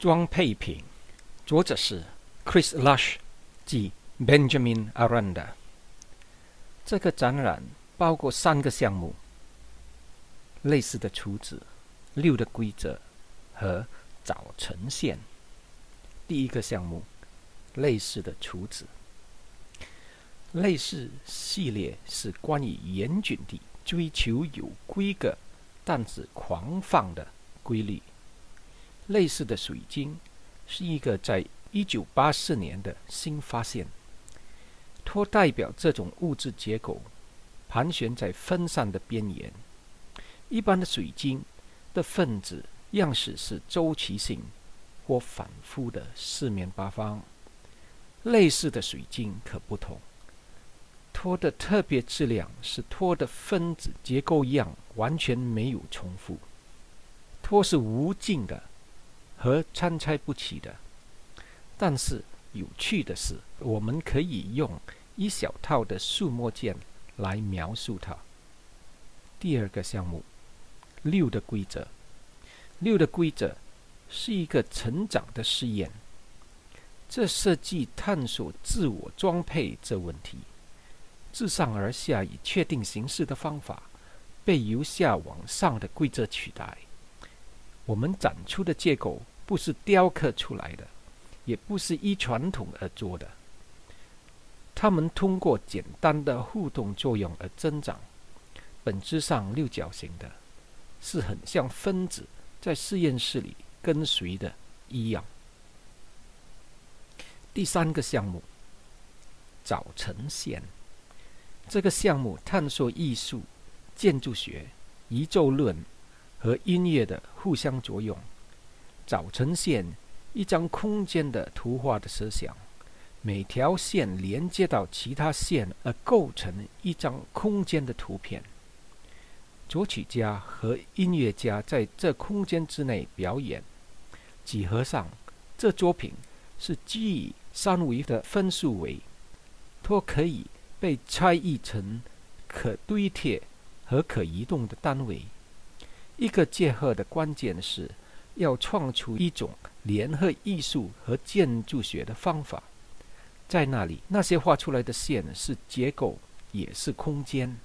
装配品，作者是 Chris Lush 及 Benjamin Aranda。这个展览包括三个项目：类似的厨子、六的规则和早晨线。第一个项目，类似的厨子。类似系列是关于严谨地追求有规格，但是狂放的规律。类似的水晶是一个在一九八四年的新发现，托代表这种物质结构盘旋在分散的边缘。一般的水晶的分子样式是周期性或反复的四面八方，类似的水晶可不同。托的特别质量是托的分子结构样完全没有重复，托是无尽的。和参差不齐的，但是有趣的是，我们可以用一小套的数墨件来描述它。第二个项目，六的规则。六的规则是一个成长的试验，这设计探索自我装配这问题。自上而下以确定形式的方法，被由下往上的规则取代。我们展出的结构。不是雕刻出来的，也不是依传统而做的。它们通过简单的互动作用而增长，本质上六角形的，是很像分子在实验室里跟随的一样。第三个项目，早晨线。这个项目探索艺术、建筑学、宇宙论和音乐的互相作用。早晨线，一张空间的图画的设想，每条线连接到其他线而构成一张空间的图片。作曲家和音乐家在这空间之内表演。几何上，这作品是基于三维的分数维，它可以被拆译成可堆叠和可移动的单位。一个结合的关键是。要创出一种联合艺术和建筑学的方法，在那里，那些画出来的线是结构，也是空间。